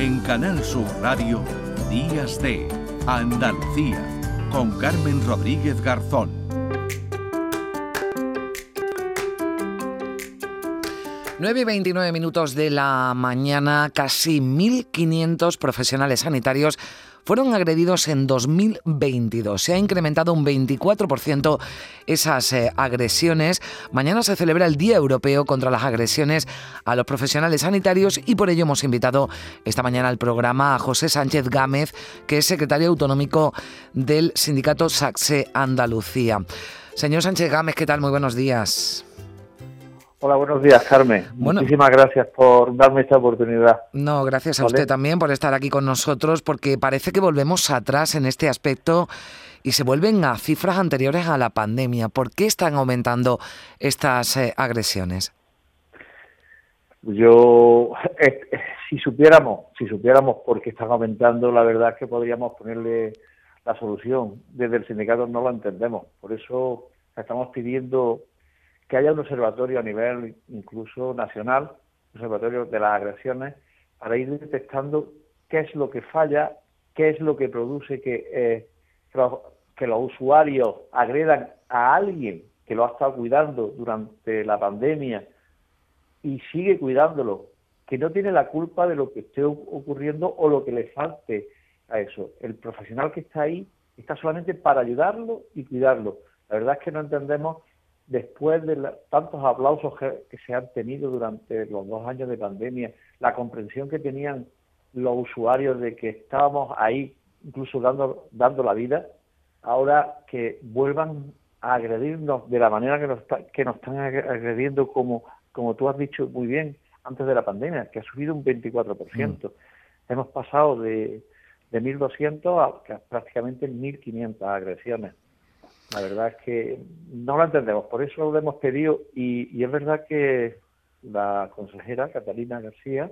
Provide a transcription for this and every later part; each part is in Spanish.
En Canal Sur Radio, Días de Andalucía, con Carmen Rodríguez Garzón. 9 y 29 minutos de la mañana, casi 1.500 profesionales sanitarios fueron agredidos en 2022. Se ha incrementado un 24% esas eh, agresiones. Mañana se celebra el Día Europeo contra las agresiones a los profesionales sanitarios y por ello hemos invitado esta mañana al programa a José Sánchez Gámez, que es secretario autonómico del sindicato Saxe Andalucía. Señor Sánchez Gámez, ¿qué tal? Muy buenos días. Hola, buenos días, Carmen. Muchísimas gracias por darme esta oportunidad. No, gracias a usted también por estar aquí con nosotros, porque parece que volvemos atrás en este aspecto y se vuelven a cifras anteriores a la pandemia. ¿Por qué están aumentando estas eh, agresiones? Yo, eh, eh, si supiéramos, si supiéramos por qué están aumentando, la verdad es que podríamos ponerle la solución. Desde el sindicato no lo entendemos. Por eso estamos pidiendo que haya un observatorio a nivel incluso nacional, observatorio de las agresiones, para ir detectando qué es lo que falla, qué es lo que produce que, eh, que, los, usuarios agredan a alguien que lo ha estado cuidando durante la pandemia y sigue cuidándolo, que no tiene la culpa de lo que esté ocurriendo o lo que le falte a eso. El profesional que está ahí está solamente para ayudarlo y cuidarlo. La verdad es que no entendemos después de tantos aplausos que, se han tenido durante los dos años de pandemia, la comprensión que tenían los usuarios de que estábamos ahí, incluso dando, dando la vida, ahora que vuelvan a agredirnos de la manera que nos, que nos están agrediendo, como, como tú has dicho muy bien, antes de la pandemia, que ha subido un 24%. Mm. Hemos pasado de, de 1.200 a prácticamente 1.500 agresiones. La verdad es que no lo entendemos, por eso lo hemos pedido y, es verdad que la consejera Catalina García,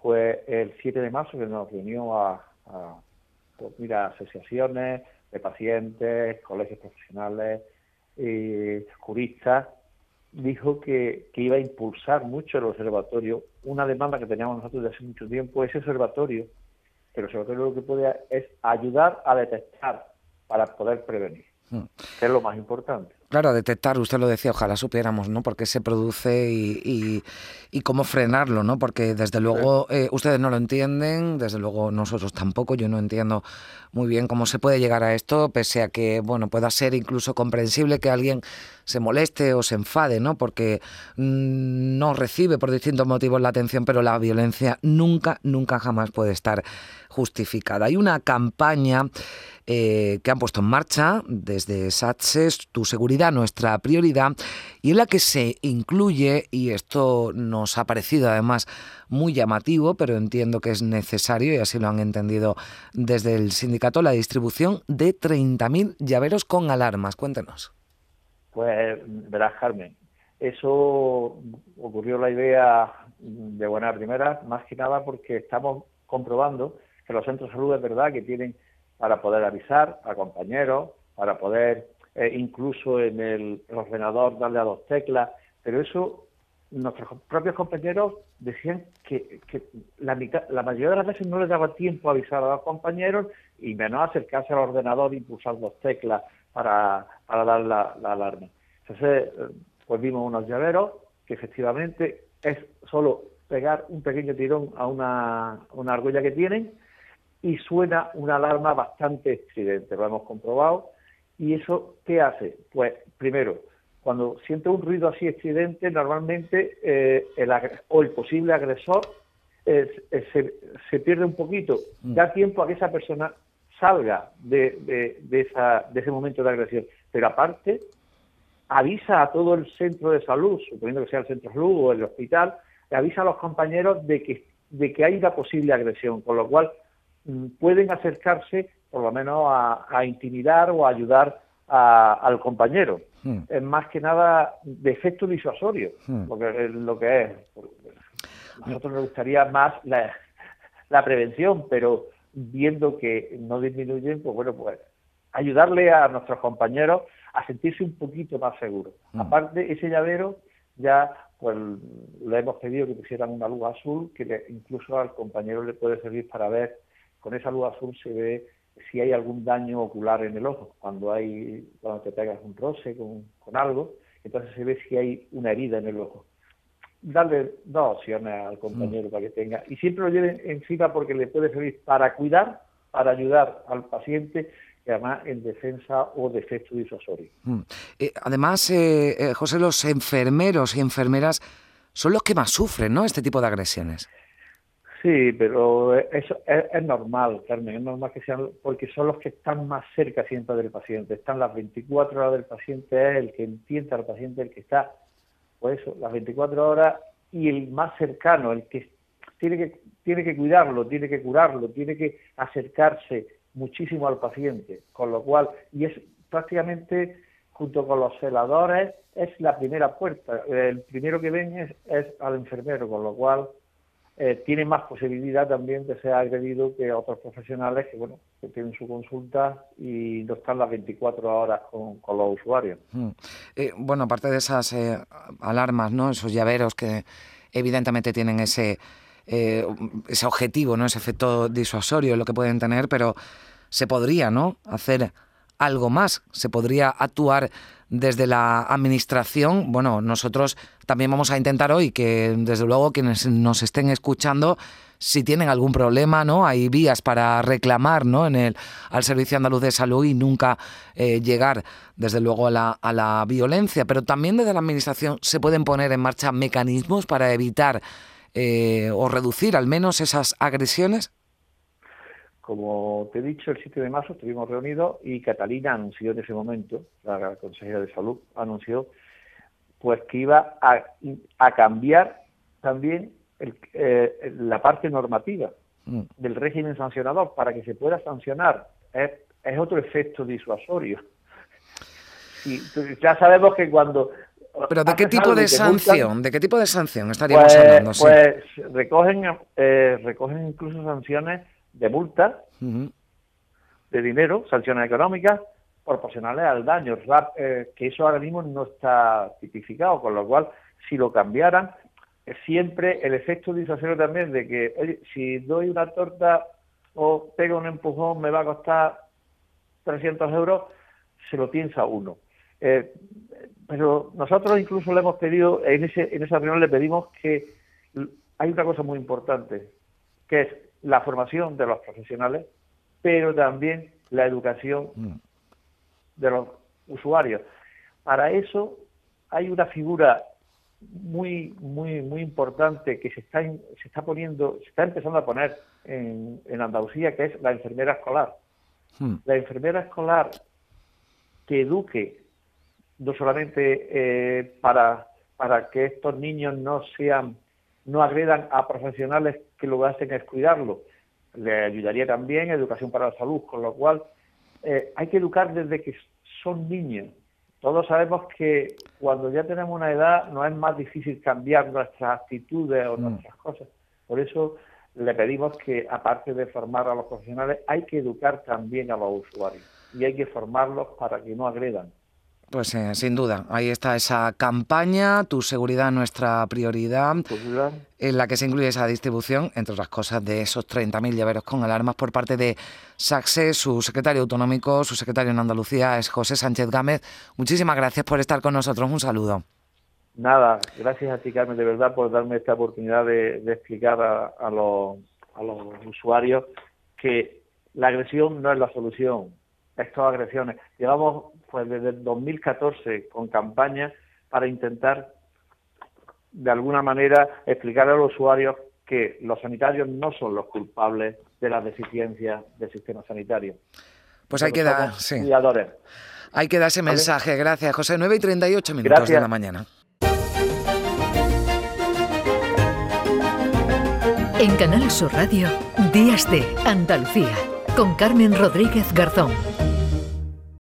pues el 7 de marzo que nos reunió a, pues mira, asociaciones de pacientes, colegios profesionales, y juristas, dijo que, que, iba a impulsar mucho el observatorio. Una demanda que teníamos nosotros desde hace mucho tiempo, ese observatorio, el observatorio lo que puede es ayudar a detectar para poder prevenir. Que es lo más importante. Claro, detectar, usted lo decía, ojalá supiéramos, ¿no? Por qué se produce y, y, cómo frenarlo, ¿no? Porque desde luego eh, ustedes no lo entienden, desde luego nosotros tampoco, yo no entiendo muy bien cómo se puede llegar a esto, pese a que, bueno, pueda ser incluso comprensible que alguien se moleste o se enfade, ¿no? Porque mm, no recibe por distintos motivos la atención, pero la violencia nunca, nunca jamás puede estar justificada. Hay una campaña eh, que han puesto en marcha desde SATSES, Tu Seguridad, Nuestra Prioridad, y en la que se incluye, y esto nos ha parecido además muy llamativo, pero entiendo que es necesario, y así lo han entendido desde el sindicato, la distribución de 30.000 llaveros con alarmas. Cuéntenos. Pues verás, Carmen, eso ocurrió la idea de buena primera, más que nada porque estamos comprobando que los centros de salud es verdad que tienen para poder avisar a compañeros, para poder eh, incluso en el ordenador darle a dos teclas, pero eso nuestros propios compañeros decían que, la, la mayoría de las veces no les daba tiempo a avisar a los compañeros y menos acercarse al ordenador y pulsar dos teclas para, para dar la, la alarma. Entonces, eh, pues vimos unos llaveros que efectivamente es solo pegar un pequeño tirón a una, una argolla que tienen y suena una alarma bastante estridente, lo hemos comprobado. ¿Y eso qué hace? Pues primero, cuando siente un ruido así estridente, normalmente eh, el o el posible agresor se, se, pierde un poquito, mm. da tiempo a que esa persona salga de, de, esa, de ese momento de agresión. Pero aparte, avisa a todo el centro de salud, suponiendo que sea el centro de salud o el hospital, avisa a los compañeros de que, de que hay una posible agresión, con lo cual mm, pueden acercarse por lo menos a, intimidar o a ayudar al compañero. Hmm. Es más que nada de efecto disuasorio, hmm. porque es lo que es. A nosotros nos gustaría más la, la prevención, pero viendo que no disminuyen, pues bueno, pues ayudarle a nuestros compañeros a sentirse un poquito más seguros. Hmm. Aparte, ese llavero ya pues le hemos pedido que pusieran una luz azul que incluso al compañero le puede servir para ver, con esa luz azul se ve si hay algún daño ocular en el ojo, cuando hay cuando te pegas un roce con, con algo, entonces se ve si hay una herida en el ojo. Darle dos opciones al compañero mm. para que tenga, y siempre lo lleven encima porque le puede servir para cuidar, para ayudar al paciente y además en defensa o defecto disuasorio. Mm. Eh, además, eh, eh, José, los enfermeros y enfermeras son los que más sufren, ¿no? Este tipo de agresiones. Sí, pero eso es, normal, Carmen, es normal que sean, porque son los que están más cerca siempre del paciente. Están las 24 horas del paciente, es el que entiende al paciente, el que está, pues eso, las 24 horas y el más cercano, el que tiene que, tiene que cuidarlo, tiene que curarlo, tiene que acercarse muchísimo al paciente, con lo cual, y es prácticamente junto con los celadores, es la primera puerta. El primero que ven es, es al enfermero, con lo cual eh, tiene más posibilidad también de ser agredido que otros profesionales que, bueno, que tienen su consulta y no están las 24 horas con, los usuarios. Hmm. Eh, bueno, aparte de esas eh, alarmas, ¿no? Esos llaveros que evidentemente tienen ese, ese objetivo, ¿no? Ese efecto disuasorio, lo que pueden tener, pero se podría, ¿no? Hacer algo más, se podría actuar desde la administración, bueno, nosotros también vamos a intentar hoy que, desde luego, quienes nos estén escuchando, si tienen algún problema, ¿no? Hay vías para reclamar, ¿no? En el, al Servicio Andaluz de Salud y nunca eh, llegar, desde luego, a la, a la violencia. Pero también desde la Administración se pueden poner en marcha mecanismos para evitar eh, o reducir al menos esas agresiones. Como te he dicho, el 7 de marzo estuvimos reunidos y Catalina anunció en ese momento, la consejera de salud anunció, pues que iba a, cambiar también eh, la parte normativa mm. del régimen sancionador para que se pueda sancionar. Es, otro efecto disuasorio. Y ya sabemos que cuando pero ¿de qué tipo de sanción? ¿De qué tipo de sanción estaríamos pues, hablando? Pues recogen, eh, recogen incluso sanciones de multa, de dinero, sanciones económicas, proporcionales al daño, eh, que eso ahora mismo no está tipificado, con lo cual, si lo cambiaran, siempre el efecto disuasorio también de que, oye, si doy una torta o pego un empujón me va a costar 300 euros, se lo piensa uno. Eh, pero nosotros incluso le hemos pedido, en, ese, en esa reunión le pedimos que hay una cosa muy importante, que es la formación de los profesionales, pero también la educación mm. de los usuarios. Para eso hay una figura muy muy muy importante que se está se está poniendo se está empezando a poner en, en Andalucía que es la enfermera escolar mm. la enfermera escolar que eduque no solamente eh, para para que estos niños no sean no agredan a profesionales que lo que hacen es cuidarlo. Le ayudaría también educación para la salud, con lo cual eh, hay que educar desde que son niños. Todos sabemos que cuando ya tenemos una edad no es más difícil cambiar nuestras actitudes o mm. nuestras cosas. Por eso le pedimos que, aparte de formar a los profesionales, hay que educar también a los usuarios y hay que formarlos para que no agredan. Pues eh, sin duda, ahí está esa campaña, tu seguridad nuestra prioridad, en la que se incluye esa distribución, entre otras cosas, de esos 30.000 llaveros con alarmas por parte de SACSE, su secretario autonómico, su secretario en Andalucía es José Sánchez Gámez. Muchísimas gracias por estar con nosotros, un saludo. Nada, gracias a ti Carmen, de verdad, por darme esta oportunidad de, explicar a, los, a los usuarios que la agresión no es la solución, estas agresiones. Llevamos pues desde el 2014 con campañas para intentar de alguna manera explicar a los usuarios que los sanitarios no son los culpables de las deficiencias del sistema sanitario. Pues hay que dar, sí. Hay que dar ese mensaje. Gracias, José. 9 y 38 minutos de la mañana. En Canal Sur Radio, Días de Andalucía, con Carmen Rodríguez Garzón.